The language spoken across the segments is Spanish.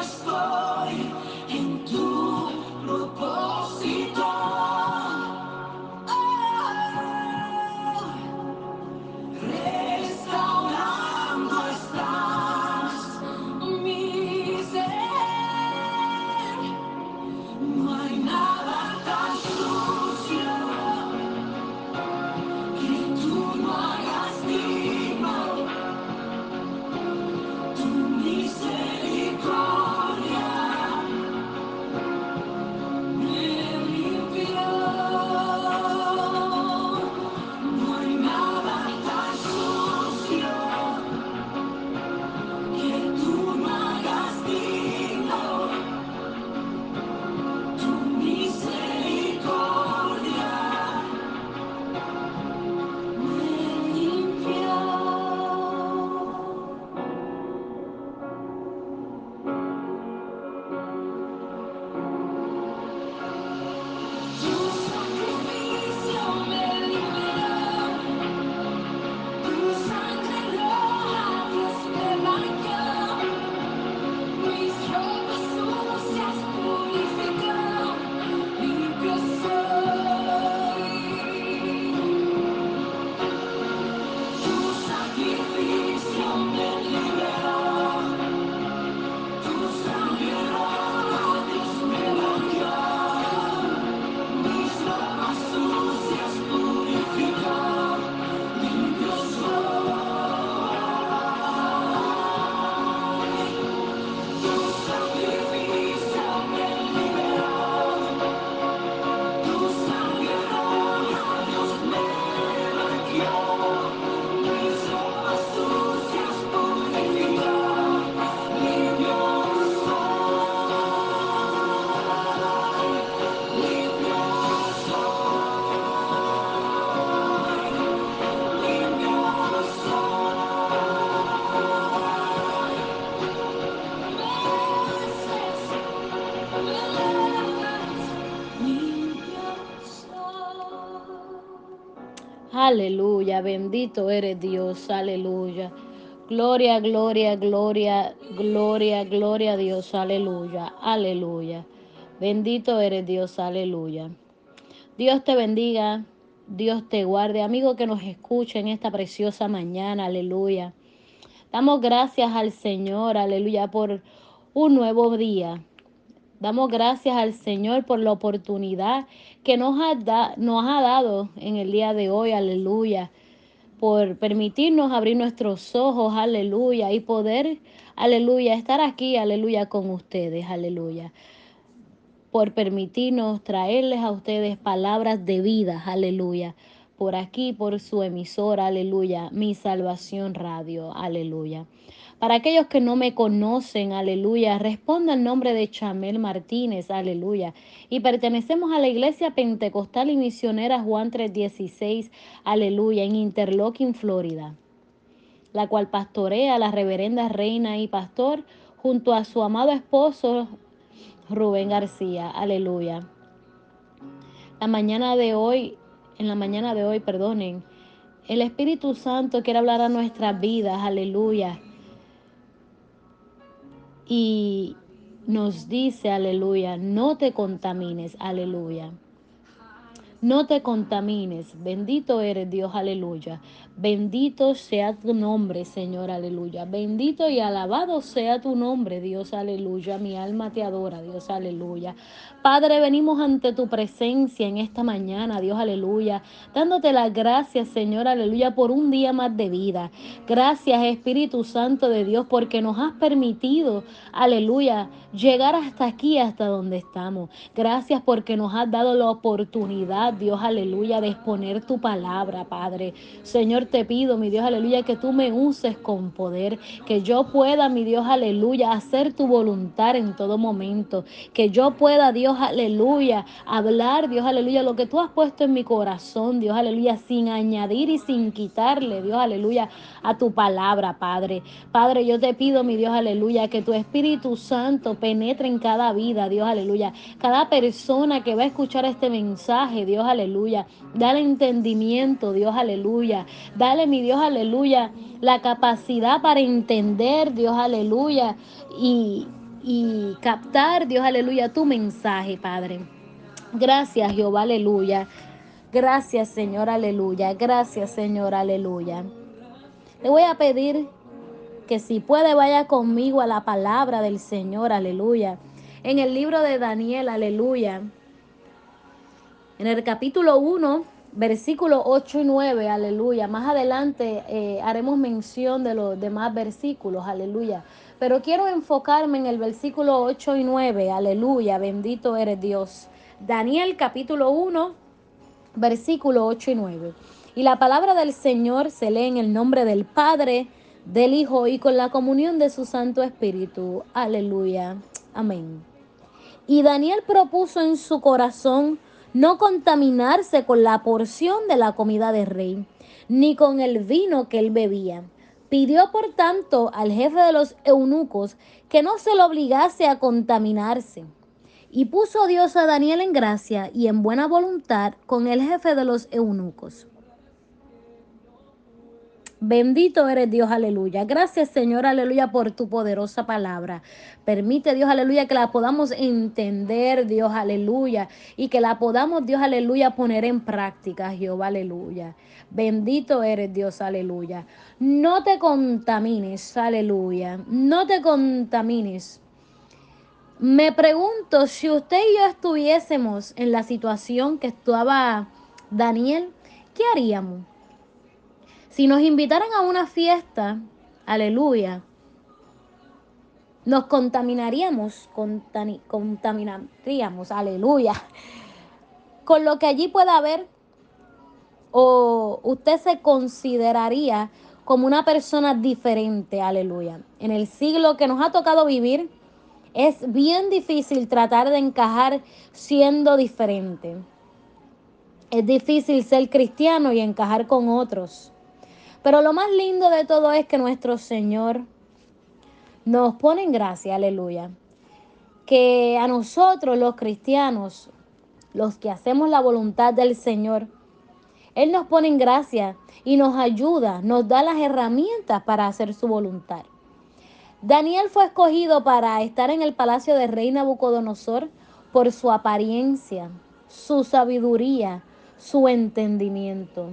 Reviviendo estoy Aleluya, bendito eres Dios, aleluya. Gloria, gloria, gloria, gloria, gloria a Dios, aleluya, aleluya. Bendito eres Dios, aleluya. Dios te bendiga, Dios te guarde, amigo que nos escucha en esta preciosa mañana, aleluya. Damos gracias al Señor, aleluya, por un nuevo día. Damos gracias al Señor por la oportunidad que nos ha, da- nos ha dado en el día de hoy, aleluya, por permitirnos abrir nuestros ojos, aleluya, y poder, aleluya, estar aquí, aleluya, con ustedes, aleluya, por permitirnos traerles a ustedes palabras de vida, aleluya, por aquí, por su emisora, aleluya, mi salvación radio, aleluya. Para aquellos que no me conocen, aleluya, responda el nombre de Chamel Martínez, aleluya. Y pertenecemos a la Iglesia Pentecostal y Misionera Juan 316, aleluya, en Interlochen, Florida, la cual pastorea la reverenda reina y pastor junto a su amado esposo Rubén García, aleluya. La mañana de hoy, en la mañana de hoy, perdonen, el Espíritu Santo quiere hablar a nuestras vidas, aleluya y nos dice, aleluya, no te contamines, aleluya. No te contamines. Bendito eres Dios, aleluya. Bendito sea tu nombre, Señor, aleluya. Bendito y alabado sea tu nombre, Dios, aleluya. Mi alma te adora, Dios, aleluya. Padre, venimos ante tu presencia en esta mañana, Dios, aleluya. Dándote las gracias, Señor, aleluya, por un día más de vida. Gracias, Espíritu Santo de Dios, porque nos has permitido, aleluya, llegar hasta aquí, hasta donde estamos. Gracias porque nos has dado la oportunidad, Dios, aleluya, de exponer tu palabra, Padre. Señor, te pido, mi Dios, aleluya, que tú me uses con poder, que yo pueda, mi Dios, aleluya, hacer tu voluntad en todo momento, que yo pueda, Dios, aleluya, hablar, Dios, aleluya, lo que tú has puesto en mi corazón, Dios, aleluya, sin añadir y sin quitarle, Dios, aleluya, a tu palabra, Padre. Padre, yo te pido, mi Dios, aleluya, que tu Espíritu Santo penetre en cada vida, Dios, aleluya. Cada persona que va a escuchar este mensaje, Dios, aleluya. Dale entendimiento, Dios, aleluya. Dale, mi Dios, aleluya, la capacidad para entender, Dios, aleluya, y, y captar, Dios, aleluya, tu mensaje, Padre. Gracias, Jehová, aleluya. Gracias, Señor, aleluya. Gracias, Señor, aleluya. Le voy a pedir que si puede vaya conmigo a la palabra del Señor, aleluya. En el libro de Daniel, aleluya. En el capítulo 1, versículo 8 y 9, aleluya. Más adelante eh, haremos mención de los demás versículos, aleluya. Pero quiero enfocarme en el versículo 8 y 9, aleluya. Bendito eres Dios. Daniel capítulo 1, versículo 8 y 9. Y la palabra del Señor se lee en el nombre del Padre, del Hijo y con la comunión de su Santo Espíritu. Aleluya. Amén. Y Daniel propuso en su corazón no contaminarse con la porción de la comida del rey, ni con el vino que él bebía. Pidió, por tanto, al jefe de los eunucos que no se lo obligase a contaminarse. Y puso Dios a Daniel en gracia y en buena voluntad con el jefe de los eunucos. Bendito eres Dios, aleluya. Gracias Señor, aleluya, por tu poderosa palabra. Permite Dios, aleluya, que la podamos entender, Dios, aleluya, y que la podamos, Dios, aleluya, poner en práctica, Jehová, aleluya. Bendito eres Dios, aleluya. No te contamines, aleluya. No te contamines. Me pregunto si usted y yo estuviésemos en la situación que estaba Daniel, ¿qué haríamos? Si nos invitaran a una fiesta, aleluya, nos contaminaríamos, contaminaríamos, aleluya, con lo que allí pueda haber, o usted se consideraría como una persona diferente, aleluya. En el siglo que nos ha tocado vivir, es bien difícil tratar de encajar siendo diferente. Es difícil ser cristiano y encajar con otros. Pero lo más lindo de todo es que nuestro Señor nos pone en gracia, aleluya. Que a nosotros los cristianos, los que hacemos la voluntad del Señor, Él nos pone en gracia y nos ayuda, nos da las herramientas para hacer su voluntad. Daniel fue escogido para estar en el palacio del rey Nabucodonosor por su apariencia, su sabiduría, su entendimiento.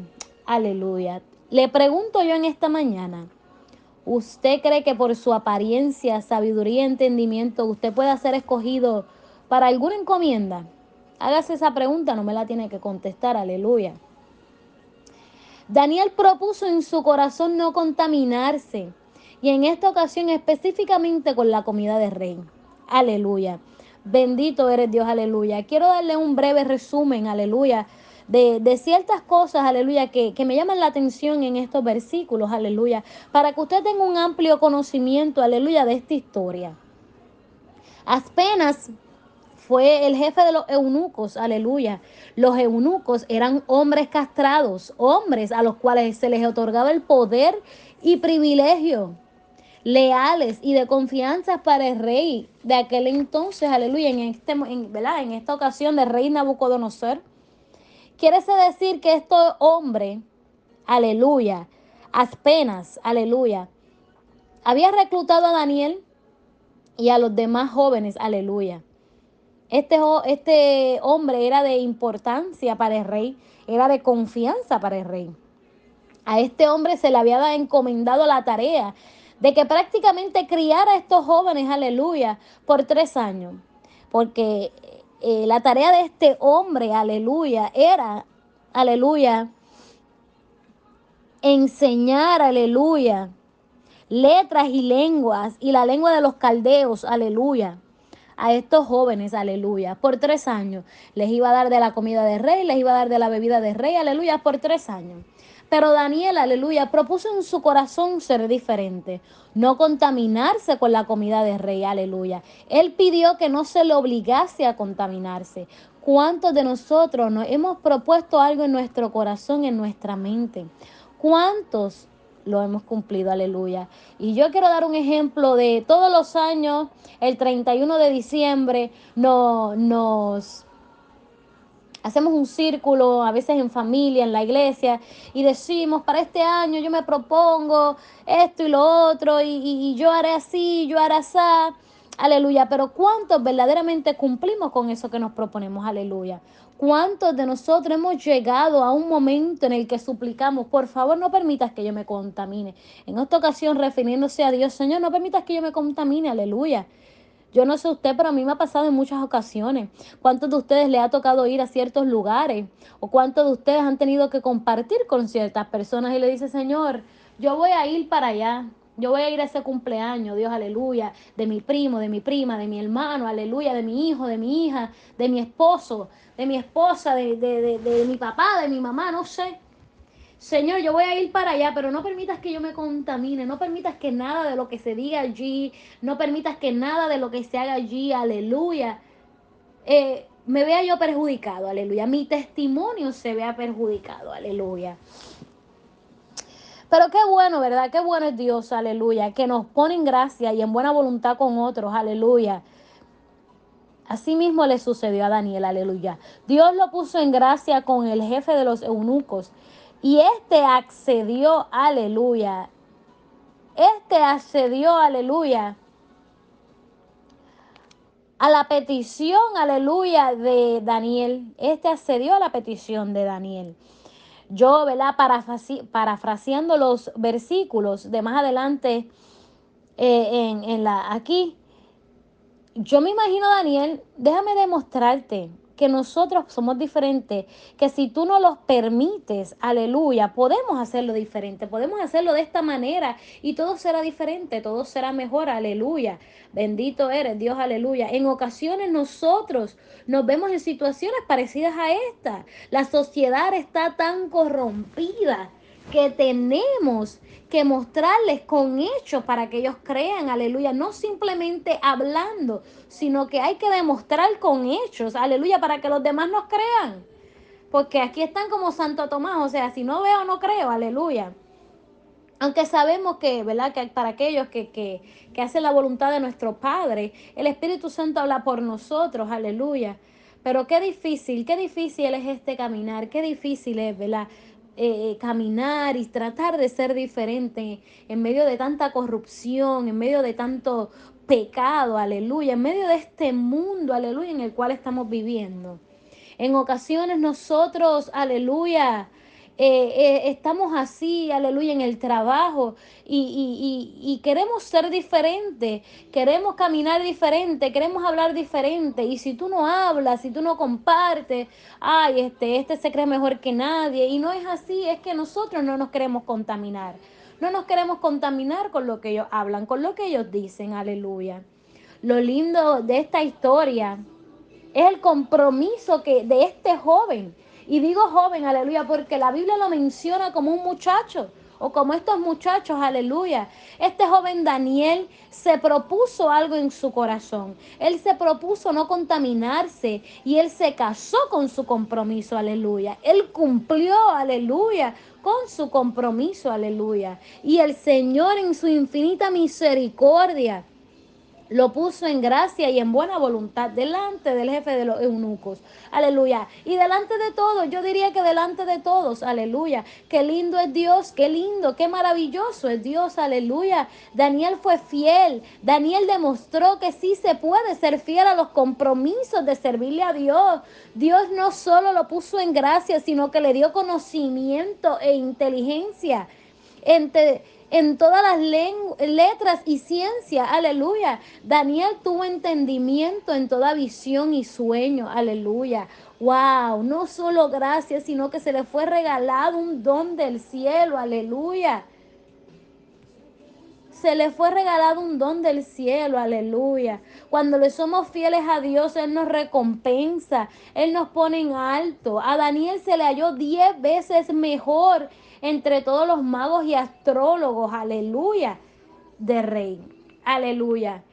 Aleluya. Le pregunto yo en esta mañana, ¿usted cree que por su apariencia, sabiduría y entendimiento usted pueda ser escogido para alguna encomienda? Hágase esa pregunta, no me la tiene que contestar, aleluya. Daniel propuso en su corazón no contaminarse y en esta ocasión específicamente con la comida de rey. Aleluya. Bendito eres Dios, aleluya. Quiero darle un breve resumen, aleluya, de, de ciertas cosas, aleluya, que, que me llaman la atención en estos versículos, aleluya, para que usted tenga un amplio conocimiento, aleluya, de esta historia. Apenas fue el jefe de los eunucos, aleluya. Los eunucos eran hombres castrados, hombres a los cuales se les otorgaba el poder y privilegio, leales y de confianza para el rey de aquel entonces, aleluya, en, este, en, ¿verdad? en esta ocasión del rey Nabucodonosor. Quiere decir que este hombre, aleluya, apenas, aleluya, había reclutado a Daniel y a los demás jóvenes, aleluya. Este, este hombre era de importancia para el rey, era de confianza para el rey. A este hombre se le había dado- encomendado la tarea de que prácticamente criara a estos jóvenes, aleluya, por tres años. Porque eh, la tarea de este hombre, aleluya, era, aleluya, enseñar, aleluya, letras y lenguas y la lengua de los caldeos, aleluya, a estos jóvenes, aleluya, por tres años. Les iba a dar de la comida de rey, les iba a dar de la bebida de rey, aleluya, por tres años. Pero Daniel, aleluya, propuso en su corazón ser diferente, no contaminarse con la comida de rey, aleluya. Él pidió que no se le obligase a contaminarse. ¿Cuántos de nosotros nos hemos propuesto algo en nuestro corazón, en nuestra mente? ¿Cuántos lo hemos cumplido? Aleluya. Y yo quiero dar un ejemplo de todos los años, el 31 de diciembre, no, nos hacemos un círculo, a veces en familia, en la iglesia, y decimos, para este año yo me propongo esto y lo otro, y, yo haré así, yo haré así. Aleluya, pero ¿cuántos verdaderamente cumplimos con eso que nos proponemos? Aleluya. ¿Cuántos de nosotros hemos llegado a un momento en el que suplicamos, por favor, no permitas que yo me contamine? En esta ocasión, refiriéndose a Dios, Señor, no permitas que yo me contamine, aleluya. Yo no sé usted, pero a mí me ha pasado en muchas ocasiones. ¿Cuántos de ustedes le ha tocado ir a ciertos lugares? ¿O cuántos de ustedes han tenido que compartir con ciertas personas y le dice, Señor, yo voy a ir para allá? Yo voy a ir a ese cumpleaños, Dios, aleluya, de mi primo, de mi prima, de mi hermano, aleluya, de mi hijo, de mi hija, de mi esposo, de mi esposa, de, de, de, de mi papá, de mi mamá, no sé. Señor, yo voy a ir para allá, pero no permitas que yo me contamine, no permitas que nada de lo que se diga allí, no permitas que nada de lo que se haga allí, aleluya, eh, me vea yo perjudicado, aleluya, mi testimonio se vea perjudicado, aleluya. Pero qué bueno, ¿verdad? Qué bueno es Dios, aleluya, que nos pone en gracia y en buena voluntad con otros, aleluya. Así mismo le sucedió a Daniel, aleluya. Dios lo puso en gracia con el jefe de los eunucos y este accedió, aleluya. Este accedió, aleluya, a la petición, aleluya, de Daniel. Este accedió a la petición de Daniel. Yo, ¿verdad? Parafraseando los versículos de más adelante eh, en, en la aquí, yo me imagino, Daniel, déjame demostrarte que nosotros somos diferentes, que si tú no los permites, aleluya, podemos hacerlo diferente, podemos hacerlo de esta manera y todo será diferente, todo será mejor, aleluya. Bendito eres, Dios, aleluya. En ocasiones nosotros nos vemos en situaciones parecidas a esta. La sociedad está tan corrompida que tenemos que mostrarles con hechos para que ellos crean, aleluya, no simplemente hablando, sino que hay que demostrar con hechos, aleluya, para que los demás nos crean. Porque aquí están como Santo Tomás, o sea, si no veo, no creo, aleluya. Aunque sabemos que, ¿verdad? Que para aquellos que, que, que hacen la voluntad de nuestro Padre, el Espíritu Santo habla por nosotros, aleluya. Pero qué difícil, qué difícil es este caminar, qué difícil es, ¿verdad? Eh, caminar y tratar de ser diferente en medio de tanta corrupción, en medio de tanto pecado, aleluya, en medio de este mundo, aleluya, en el cual estamos viviendo. En ocasiones nosotros, aleluya, eh, eh, estamos así, aleluya, en el trabajo y, y- y- y queremos ser diferentes, queremos caminar diferente, queremos hablar diferente. Y si tú no hablas, si tú no compartes, ay, este, este se cree mejor que nadie. Y no es así, es que nosotros no nos queremos contaminar. No nos queremos contaminar con lo que ellos hablan, con lo que ellos dicen, aleluya. Lo lindo de esta historia es el compromiso que de este joven. Y digo joven, aleluya, porque la Biblia lo menciona como un muchacho o como estos muchachos, aleluya. Este joven Daniel se propuso algo en su corazón. Él se propuso no contaminarse y él se casó con su compromiso, aleluya. Él cumplió, aleluya, con su compromiso, aleluya. Y el Señor en su infinita misericordia lo puso en gracia y en buena voluntad delante del jefe de los eunucos. Aleluya. Y delante de todos, yo diría que delante de todos, aleluya. Qué lindo es Dios, qué lindo, qué maravilloso es Dios, aleluya. Daniel fue fiel. Daniel demostró que sí se puede ser fiel a los compromisos de servirle a Dios. Dios no solo lo puso en gracia, sino que le dio conocimiento e inteligencia. Entre, en todas las letras y ciencia, aleluya. Daniel tuvo entendimiento en toda visión y sueño, aleluya. Wow, no solo gracias, sino que se le fue regalado un don del cielo, aleluya. Se le fue regalado un don del cielo, aleluya. Cuando le somos fieles a Dios, Él nos recompensa, Él nos pone en alto. A Daniel se le halló diez veces mejor entre todos los magos y astrólogos, aleluya, de rey, aleluya.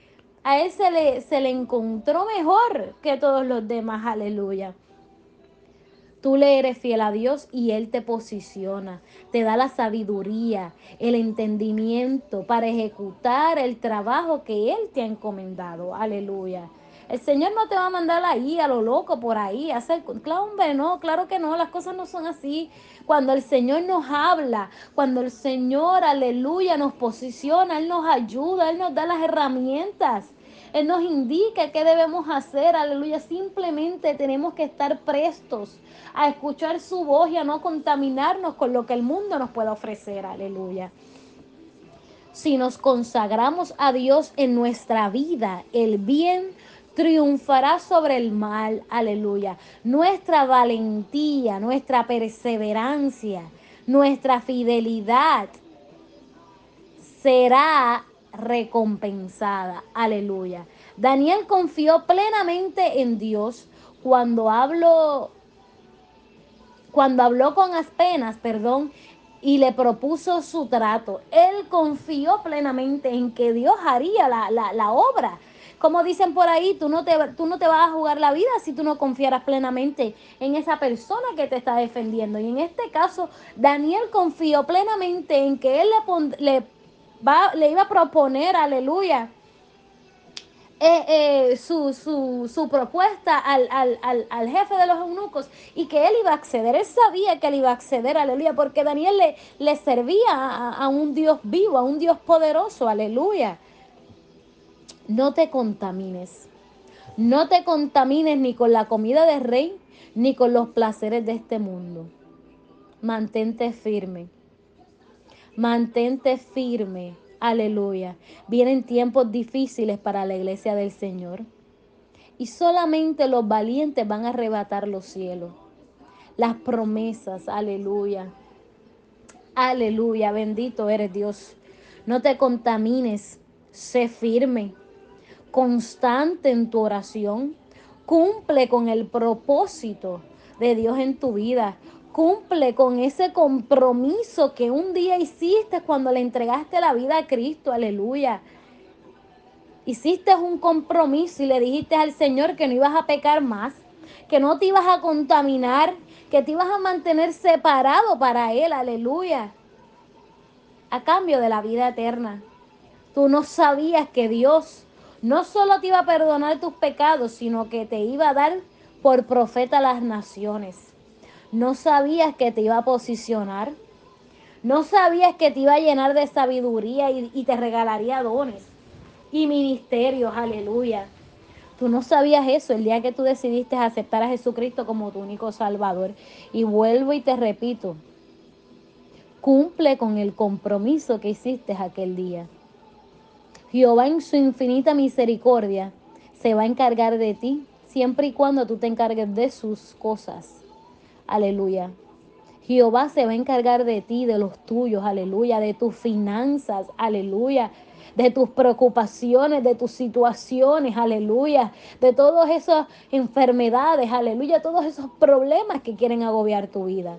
A él se le, se le encontró mejor que todos los demás, aleluya. Tú le eres fiel a Dios y Él te posiciona, te da la sabiduría, el entendimiento para ejecutar el trabajo que Él te ha encomendado. Aleluya. El Señor no te va a mandar ahí a lo loco por ahí a hacer, claro, hombre, no, claro que no, las cosas no son así. Cuando el Señor nos habla, cuando el Señor, aleluya, nos posiciona, Él nos ayuda, Él nos da las herramientas. Él nos indica qué debemos hacer, aleluya. Simplemente tenemos que estar prestos a escuchar su voz y a no contaminarnos con lo que el mundo nos pueda ofrecer, aleluya. Si nos consagramos a Dios en nuestra vida, el bien triunfará sobre el mal, aleluya. Nuestra valentía, nuestra perseverancia, nuestra fidelidad será recompensada, aleluya. Daniel confió plenamente en Dios cuando habló cuando habló con Aspenas, perdón, y le propuso su trato. Él confió plenamente en que Dios haría la, la, la obra como dicen por ahí, tú no, te, tú no te vas a jugar la vida si tú no confiaras plenamente en esa persona que te está defendiendo. Y en este caso, Daniel confió plenamente en que él le, le, va, le iba a proponer, aleluya, eh, eh, su, su, su, propuesta al, al, al, al, jefe de los eunucos y que él iba a acceder. Él sabía que él iba a acceder, aleluya, porque Daniel le, le servía a, a un Dios vivo, a un Dios poderoso, aleluya no te contamines. No te contamines ni con la comida del rey, ni con los placeres de este mundo. Mantente firme. Mantente firme. Aleluya. Vienen tiempos difíciles para la iglesia del Señor. Y solamente los valientes van a arrebatar los cielos. Las promesas. Aleluya. Aleluya. Bendito eres Dios. No te contamines. Sé firme constante en tu oración. Cumple con el propósito de Dios en tu vida. Cumple con ese compromiso que un día hiciste cuando le entregaste la vida a Cristo. Aleluya. Hiciste un compromiso y le dijiste al Señor que no ibas a pecar más, que no te ibas a contaminar, que te ibas a mantener separado para Él. Aleluya. A cambio de la vida eterna. Tú no sabías que Dios no solo te iba a perdonar tus pecados, sino que te iba a dar por profeta a las naciones. No sabías que te iba a posicionar. No sabías que te iba a llenar de sabiduría y, te regalaría dones y ministerios. Aleluya. Tú no sabías eso el día que tú decidiste aceptar a Jesucristo como tu único Salvador. Y vuelvo y te repito, cumple con el compromiso que hiciste aquel día. Jehová en su infinita misericordia se va a encargar de ti siempre y cuando tú te encargues de sus cosas. Aleluya. Jehová se va a encargar de ti, de los tuyos, aleluya, de tus finanzas, aleluya, de tus preocupaciones, de tus situaciones, aleluya, de todas esas enfermedades, aleluya, todos esos problemas que quieren agobiar tu vida.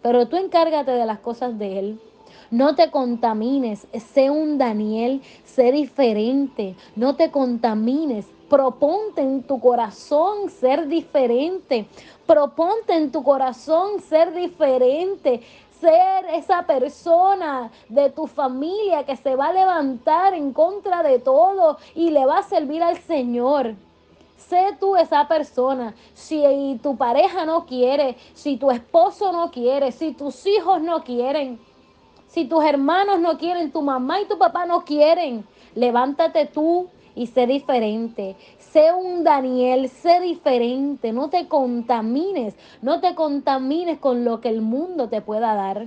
Pero tú encárgate de las cosas de Él. No te contamines, sé un Daniel, sé diferente, no te contamines. Proponte en tu corazón ser diferente. Proponte en tu corazón ser diferente. ser esa persona de tu familia que se va a levantar en contra de todo y le va a servir al Señor. Sé tú esa persona. Si tu pareja no quiere, si tu esposo no quiere, si tus hijos no quieren, si tus hermanos no quieren, tu mamá y tu papá no quieren, levántate tú y sé diferente. Sé un Daniel, sé diferente. No te contamines, no te contamines con lo que el mundo te pueda dar.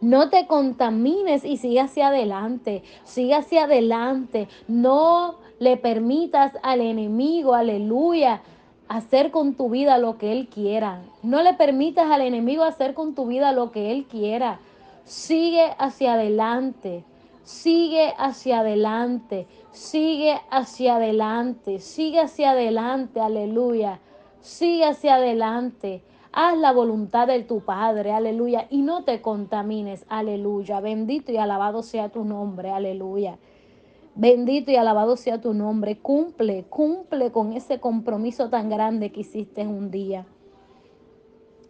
No te contamines y sigue hacia adelante, sigue hacia adelante. No le permitas al enemigo, aleluya, hacer con tu vida lo que él quiera. No le permitas al enemigo hacer con tu vida lo que él quiera. Sigue hacia adelante, sigue hacia adelante, sigue hacia adelante, sigue hacia adelante, aleluya. Sigue hacia adelante. Haz la voluntad de tu Padre, aleluya, y no te contamines, aleluya. Bendito y alabado sea tu nombre, aleluya. Bendito y alabado sea tu nombre. Cumple, cumple con ese compromiso tan grande que hiciste un día.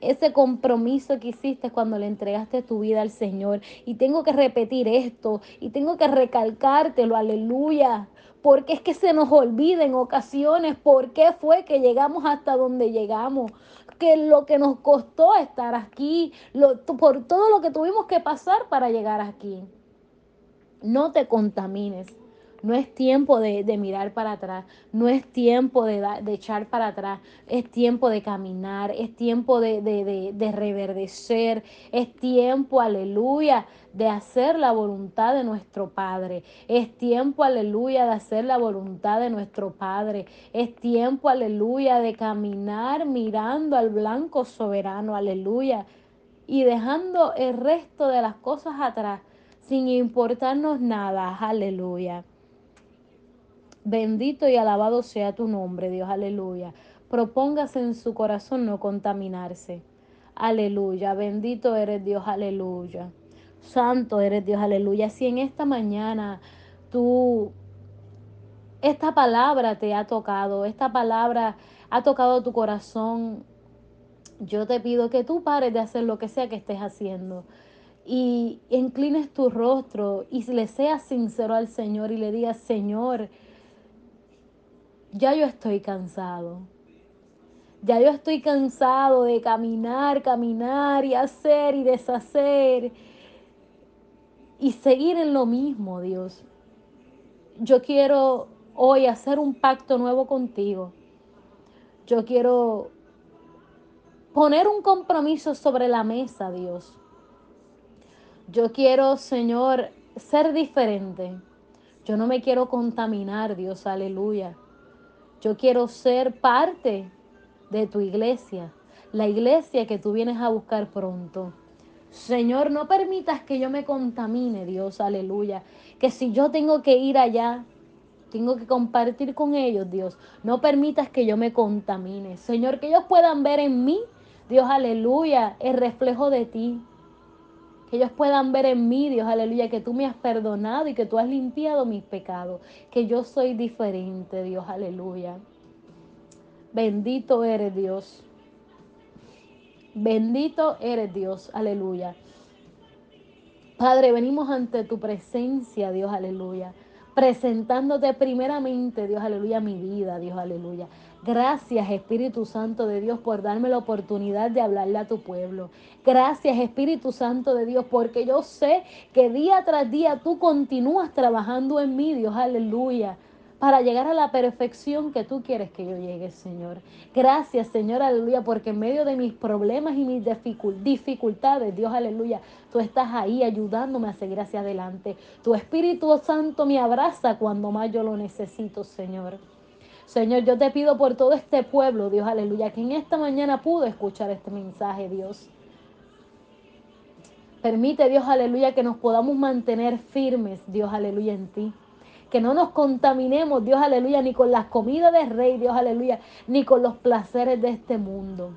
Ese compromiso que hiciste cuando le entregaste tu vida al Señor. Y tengo que repetir esto y tengo que recalcártelo, aleluya. Porque es que se nos olvida en ocasiones por qué fue que llegamos hasta donde llegamos. Que lo que nos costó estar aquí, lo, por todo lo que tuvimos que pasar para llegar aquí. No te contamines. No es tiempo de, de, mirar para atrás, no es tiempo de, de, echar para atrás, es tiempo de caminar, es tiempo de, de reverdecer, es tiempo, aleluya, de hacer la voluntad de nuestro Padre. Es tiempo, aleluya, de hacer la voluntad de nuestro Padre. Es tiempo, aleluya, de caminar mirando al blanco soberano, aleluya, y dejando el resto de las cosas atrás sin importarnos nada, aleluya. Bendito y alabado sea tu nombre, Dios, aleluya. Propóngase en su corazón no contaminarse. Aleluya, bendito eres Dios, aleluya. Santo eres Dios, aleluya. Si en esta mañana tú, esta palabra te ha tocado, esta palabra ha tocado tu corazón, yo te pido que tú pares de hacer lo que sea que estés haciendo y inclines tu rostro y le seas sincero al Señor y le digas, Señor, ya yo estoy cansado. Ya yo estoy cansado de caminar, caminar y hacer y deshacer y seguir en lo mismo, Dios. Yo quiero hoy hacer un pacto nuevo contigo. Yo quiero poner un compromiso sobre la mesa, Dios. Yo quiero, Señor, ser diferente. Yo no me quiero contaminar, Dios, aleluya. Yo quiero ser parte de tu iglesia, la iglesia que tú vienes a buscar pronto. Señor, no permitas que yo me contamine, Dios, aleluya. Que si yo tengo que ir allá, tengo que compartir con ellos, Dios. No permitas que yo me contamine. Señor, que ellos puedan ver en mí, Dios, aleluya, el reflejo de ti. Que ellos puedan ver en mí, Dios, aleluya, que tú me has perdonado y que tú has limpiado mis pecados. Que yo soy diferente, Dios, aleluya. Bendito eres Dios. Bendito eres Dios, aleluya. Padre, venimos ante tu presencia, Dios, aleluya. Presentándote primeramente, Dios, aleluya, mi vida, Dios, aleluya. Gracias Espíritu Santo de Dios por darme la oportunidad de hablarle a tu pueblo. Gracias Espíritu Santo de Dios porque yo sé que día tras día tú continúas trabajando en mí, Dios, aleluya para llegar a la perfección que tú quieres que yo llegue, Señor. Gracias, Señor, aleluya, porque en medio de mis problemas y mis dificultades, Dios, aleluya, tú estás ahí ayudándome a seguir hacia adelante. Tu Espíritu Santo me abraza cuando más yo lo necesito, Señor. Señor, yo te pido por todo este pueblo, Dios, aleluya, que en esta mañana pudo escuchar este mensaje, Dios. Permite, Dios, aleluya, que nos podamos mantener firmes, Dios, aleluya, en ti. Que no nos contaminemos, Dios, aleluya, ni con las comidas del rey, Dios, aleluya, ni con los placeres de este mundo.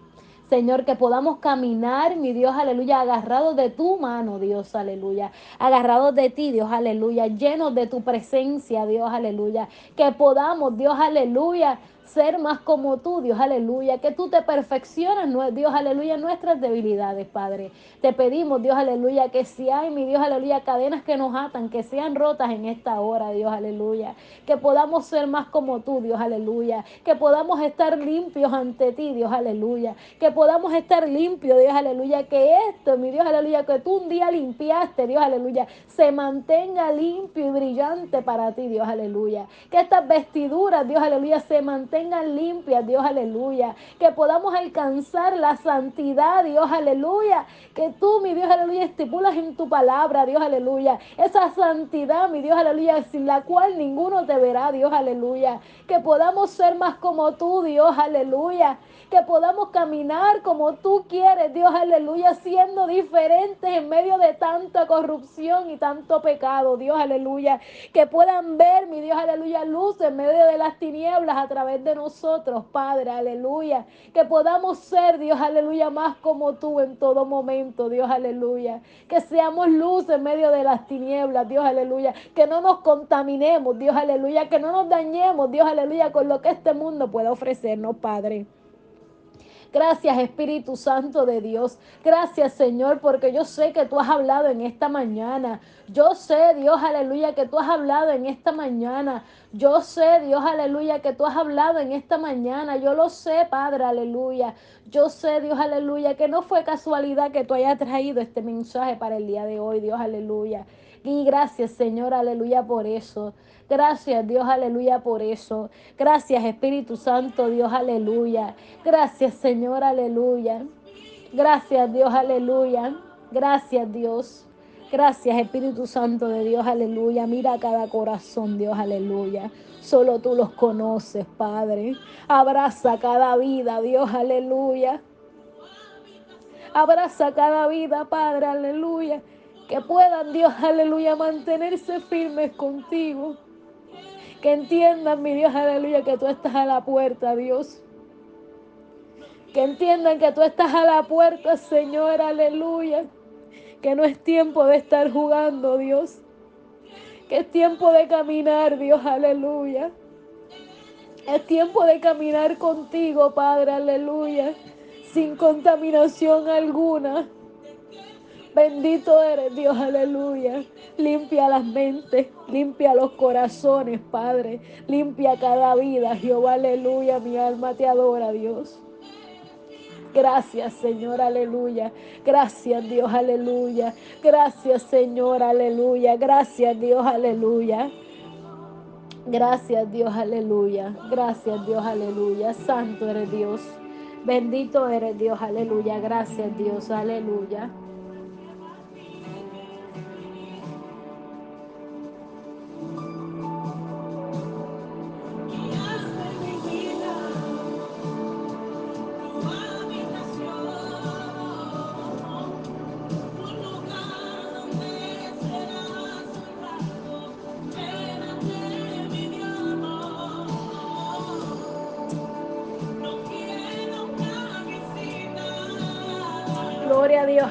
Señor, que podamos caminar, mi Dios, aleluya, agarrados de tu mano, Dios, aleluya. Agarrados de ti, Dios, aleluya. Llenos de tu presencia, Dios, aleluya. Que podamos, Dios, aleluya, ser más como tú, Dios, aleluya, que tú te perfeccionas, nue- Dios, aleluya, nuestras debilidades, Padre. Te pedimos, Dios, aleluya, que si hay, mi Dios, aleluya, cadenas que nos atan, que sean rotas en esta hora, Dios, aleluya, que podamos ser más como tú, Dios, aleluya, que podamos estar limpios ante ti, Dios, aleluya, que podamos estar limpios, Dios, aleluya, que esto, mi Dios, aleluya, que tú un día limpiaste, Dios, aleluya, se mantenga limpio y brillante para ti, Dios, aleluya, que estas vestiduras, Dios, aleluya, se mantengan limpias, Dios, aleluya, que podamos alcanzar la santidad, Dios, aleluya, que tú, mi Dios, aleluya, estipulas en tu palabra, Dios, aleluya, esa santidad, mi Dios, aleluya, sin la cual ninguno te verá, Dios, aleluya, que podamos ser más como tú, Dios, aleluya, que podamos caminar como tú quieres, Dios, aleluya, siendo diferentes en medio de tanta corrupción y tanto pecado, Dios, aleluya, que puedan ver, mi Dios, aleluya, luz en medio de las tinieblas a través de nosotros, Padre, aleluya, que podamos ser, Dios, aleluya, más como tú en todo momento, Dios, aleluya, que seamos luz en medio de las tinieblas, Dios, aleluya, que no nos contaminemos, Dios, aleluya, que no nos dañemos, Dios, aleluya, con lo que este mundo puede ofrecernos, Padre. Gracias Espíritu Santo de Dios. Gracias Señor porque yo sé que tú has hablado en esta mañana. Yo sé Dios, aleluya, que tú has hablado en esta mañana. Yo sé Dios, aleluya, que tú has hablado en esta mañana. Yo lo sé, Padre, aleluya. Yo sé Dios, aleluya, que no fue casualidad que tú hayas traído este mensaje para el día de hoy, Dios, aleluya. Gracias Señor, aleluya, por eso. Gracias Dios, aleluya, por eso. Gracias Espíritu Santo, Dios, aleluya. Gracias Señor, aleluya. Gracias Dios, aleluya. Gracias Dios. Gracias Espíritu Santo de Dios, aleluya. Mira cada corazón, Dios, aleluya. Solo tú los conoces, Padre. Abraza cada vida, Dios, aleluya. Abraza cada vida, Padre, aleluya. Que puedan, Dios, aleluya, mantenerse firmes contigo. Que entiendan, mi Dios, aleluya, que tú estás a la puerta, Dios. Que entiendan que tú estás a la puerta, Señor, aleluya. Que no es tiempo de estar jugando, Dios. Que es tiempo de caminar, Dios, aleluya. Es tiempo de caminar contigo, Padre, aleluya. Sin contaminación alguna. Bendito eres Dios, aleluya. Limpia las mentes, limpia los corazones, Padre. Limpia cada vida, Jehová, aleluya. Mi alma te adora, Dios. Gracias, Señor, aleluya. Gracias, Dios, aleluya. Gracias, Señor, aleluya. Gracias, Dios, aleluya. Gracias, Dios, aleluya. Gracias, Dios, aleluya. Santo eres Dios. Bendito eres Dios, aleluya. Gracias, Dios, aleluya.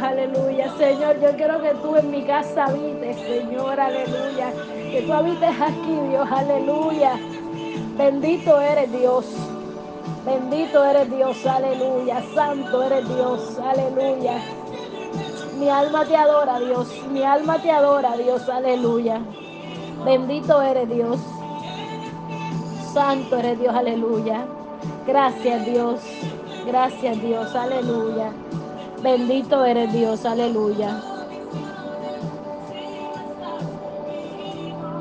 Aleluya. Señor, yo quiero que tú en mi casa habites, Señor, aleluya. Que tú habites aquí, Dios, aleluya. Bendito eres Dios. Bendito eres Dios, aleluya. Santo eres Dios, aleluya. Mi alma te adora, Dios. Mi alma te adora, Dios, aleluya. Bendito eres Dios. Santo eres Dios, aleluya. Gracias, Dios. Gracias, Dios, aleluya. Bendito eres Dios, aleluya.